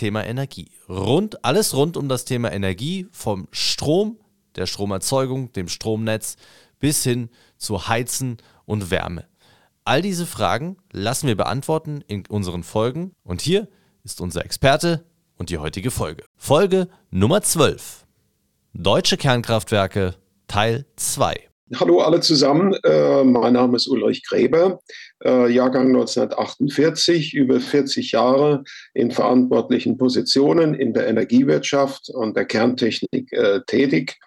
Thema Energie. Rund, alles rund um das Thema Energie, vom Strom, der Stromerzeugung, dem Stromnetz bis hin zu Heizen und Wärme. All diese Fragen lassen wir beantworten in unseren Folgen und hier ist unser Experte und die heutige Folge. Folge Nummer 12. Deutsche Kernkraftwerke Teil 2. Hallo alle zusammen, äh, mein Name ist Ulrich Gräber, äh, Jahrgang 1948, über 40 Jahre in verantwortlichen Positionen in der Energiewirtschaft und der Kerntechnik äh, tätig.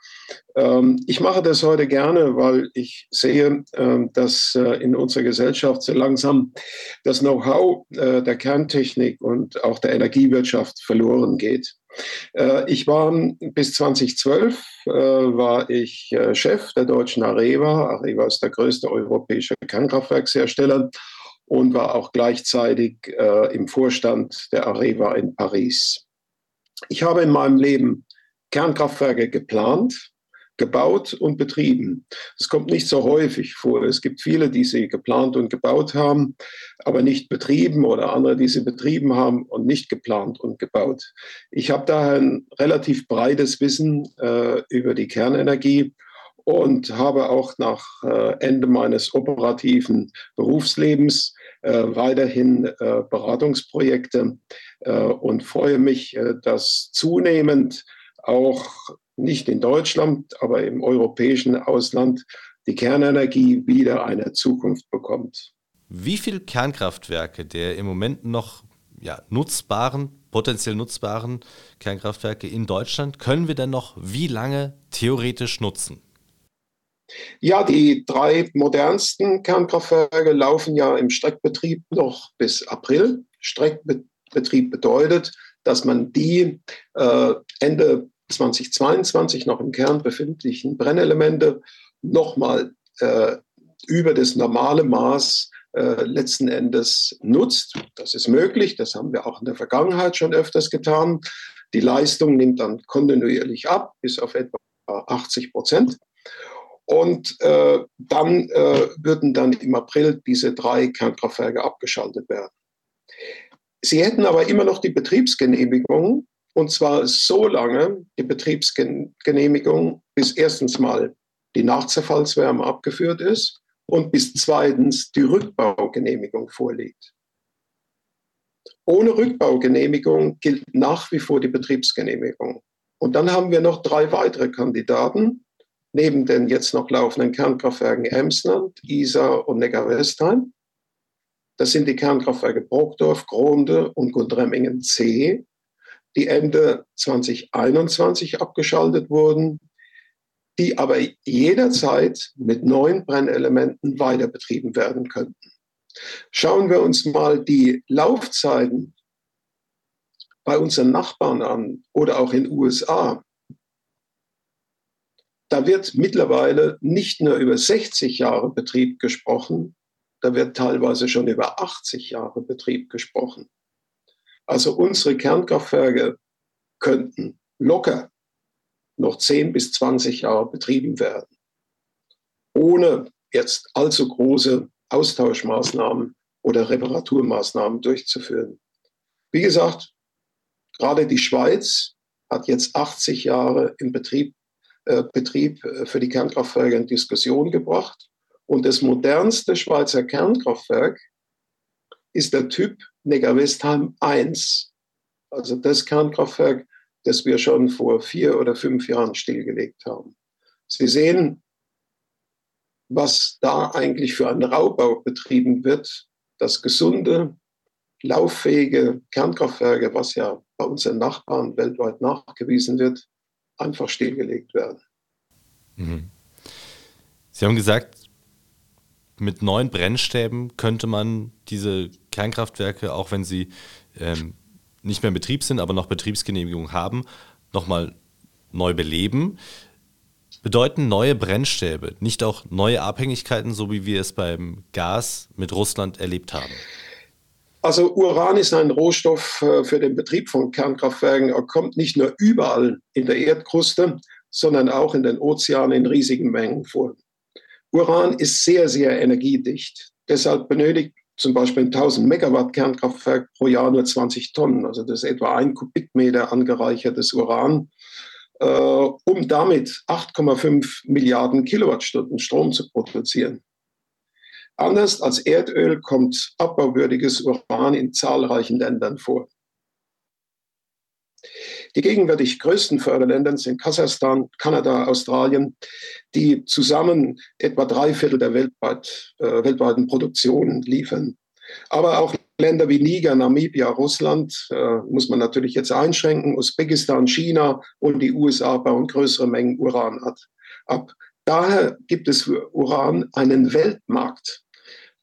Ähm, ich mache das heute gerne, weil ich sehe, dass in unserer Gesellschaft so langsam das Know-how der Kerntechnik und auch der Energiewirtschaft verloren geht. Äh, ich war bis 2012 war ich Chef der deutschen Areva. Areva ist der größte europäische Kernkraftwerkshersteller und war auch gleichzeitig im Vorstand der Areva in Paris. Ich habe in meinem Leben Kernkraftwerke geplant, gebaut und betrieben. Es kommt nicht so häufig vor. Es gibt viele, die sie geplant und gebaut haben, aber nicht betrieben oder andere, die sie betrieben haben und nicht geplant und gebaut. Ich habe daher ein relativ breites Wissen äh, über die Kernenergie und habe auch nach äh, Ende meines operativen Berufslebens äh, weiterhin äh, Beratungsprojekte äh, und freue mich, äh, dass zunehmend auch nicht in Deutschland, aber im europäischen Ausland die Kernenergie wieder eine Zukunft bekommt. Wie viele Kernkraftwerke der im Moment noch ja, nutzbaren, potenziell nutzbaren Kernkraftwerke in Deutschland können wir denn noch wie lange theoretisch nutzen? Ja, die drei modernsten Kernkraftwerke laufen ja im Streckbetrieb noch bis April. Streckbetrieb bedeutet, dass man die äh, Ende 2022 noch im Kern befindlichen Brennelemente nochmal äh, über das normale Maß äh, letzten Endes nutzt. Das ist möglich, das haben wir auch in der Vergangenheit schon öfters getan. Die Leistung nimmt dann kontinuierlich ab, bis auf etwa 80 Prozent. Und äh, dann äh, würden dann im April diese drei Kernkraftwerke abgeschaltet werden. Sie hätten aber immer noch die Betriebsgenehmigung und zwar so lange die Betriebsgenehmigung, bis erstens mal die Nachzerfallswärme abgeführt ist und bis zweitens die Rückbaugenehmigung vorliegt. Ohne Rückbaugenehmigung gilt nach wie vor die Betriebsgenehmigung. Und dann haben wir noch drei weitere Kandidaten, neben den jetzt noch laufenden Kernkraftwerken Emsland, Isar und Neckar-Westheim. Das sind die Kernkraftwerke Brockdorf, Gronde und Gundremmingen C die Ende 2021 abgeschaltet wurden, die aber jederzeit mit neuen Brennelementen weiter betrieben werden könnten. Schauen wir uns mal die Laufzeiten bei unseren Nachbarn an oder auch in den USA. Da wird mittlerweile nicht nur über 60 Jahre Betrieb gesprochen, da wird teilweise schon über 80 Jahre Betrieb gesprochen. Also unsere Kernkraftwerke könnten locker noch 10 bis 20 Jahre betrieben werden, ohne jetzt allzu große Austauschmaßnahmen oder Reparaturmaßnahmen durchzuführen. Wie gesagt, gerade die Schweiz hat jetzt 80 Jahre im Betrieb, äh, Betrieb äh, für die Kernkraftwerke in Diskussion gebracht. Und das modernste Schweizer Kernkraftwerk ist der Typ Neckar-Westheim 1, also das Kernkraftwerk, das wir schon vor vier oder fünf Jahren stillgelegt haben. Sie sehen, was da eigentlich für einen Raubbau betrieben wird, dass gesunde, lauffähige Kernkraftwerke, was ja bei unseren Nachbarn weltweit nachgewiesen wird, einfach stillgelegt werden. Mhm. Sie haben gesagt, mit neuen Brennstäben könnte man diese Kernkraftwerke, auch wenn sie ähm, nicht mehr in Betrieb sind, aber noch Betriebsgenehmigung haben, nochmal neu beleben, bedeuten neue Brennstäbe nicht auch neue Abhängigkeiten, so wie wir es beim Gas mit Russland erlebt haben? Also Uran ist ein Rohstoff äh, für den Betrieb von Kernkraftwerken. Er kommt nicht nur überall in der Erdkruste, sondern auch in den Ozeanen in riesigen Mengen vor. Uran ist sehr, sehr energiedicht. Deshalb benötigt zum Beispiel ein 1000 Megawatt Kernkraftwerk pro Jahr nur 20 Tonnen. Also das ist etwa ein Kubikmeter angereichertes Uran, äh, um damit 8,5 Milliarden Kilowattstunden Strom zu produzieren. Anders als Erdöl kommt abbauwürdiges Uran in zahlreichen Ländern vor. Die gegenwärtig größten Förderländer sind Kasachstan, Kanada, Australien, die zusammen etwa drei Viertel der weltweit, äh, weltweiten Produktion liefern. Aber auch Länder wie Niger, Namibia, Russland äh, muss man natürlich jetzt einschränken, Usbekistan, China und die USA bauen größere Mengen Uran ab. Daher gibt es für Uran einen Weltmarkt.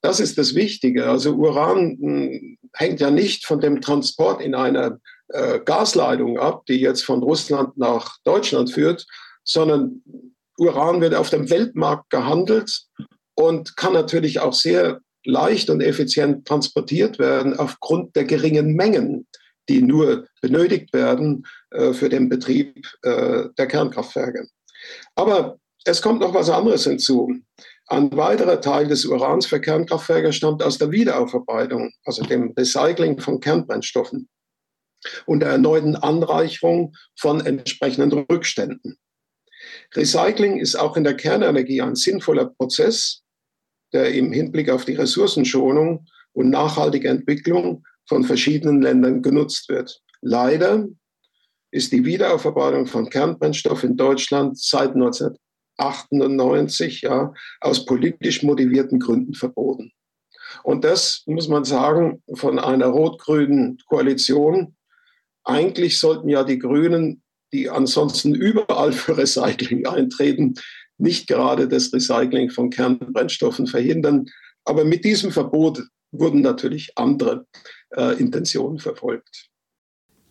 Das ist das Wichtige. Also Uran hm, hängt ja nicht von dem Transport in einer äh, Gasleitung ab, die jetzt von Russland nach Deutschland führt, sondern Uran wird auf dem Weltmarkt gehandelt und kann natürlich auch sehr leicht und effizient transportiert werden aufgrund der geringen Mengen, die nur benötigt werden äh, für den Betrieb äh, der Kernkraftwerke. Aber es kommt noch was anderes hinzu. Ein weiterer Teil des Urans für Kernkraftwerke stammt aus der Wiederaufarbeitung, also dem Recycling von Kernbrennstoffen und der erneuten Anreicherung von entsprechenden Rückständen. Recycling ist auch in der Kernenergie ein sinnvoller Prozess, der im Hinblick auf die Ressourcenschonung und nachhaltige Entwicklung von verschiedenen Ländern genutzt wird. Leider ist die Wiederaufarbeitung von Kernbrennstoff in Deutschland seit 19 98 ja, aus politisch motivierten Gründen verboten. Und das muss man sagen von einer rot-grünen Koalition. Eigentlich sollten ja die Grünen, die ansonsten überall für Recycling eintreten, nicht gerade das Recycling von Kernbrennstoffen verhindern. Aber mit diesem Verbot wurden natürlich andere äh, Intentionen verfolgt.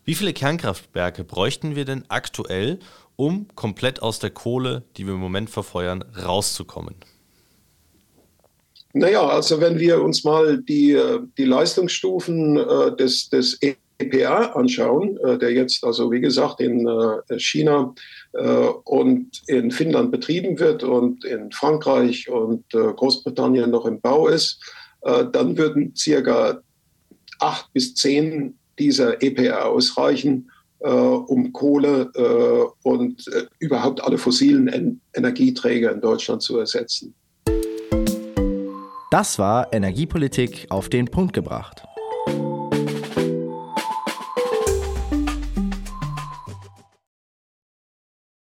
Wie viele Kernkraftwerke bräuchten wir denn aktuell, um komplett aus der Kohle, die wir im Moment verfeuern, rauszukommen? Naja, also wenn wir uns mal die, die Leistungsstufen äh, des, des EPR anschauen, äh, der jetzt also wie gesagt in äh, China äh, und in Finnland betrieben wird und in Frankreich und Großbritannien noch im Bau ist, dann würden circa acht bis zehn dieser EPR ausreichen, um Kohle und überhaupt alle fossilen en Energieträger in Deutschland zu ersetzen. Das war Energiepolitik auf den Punkt gebracht.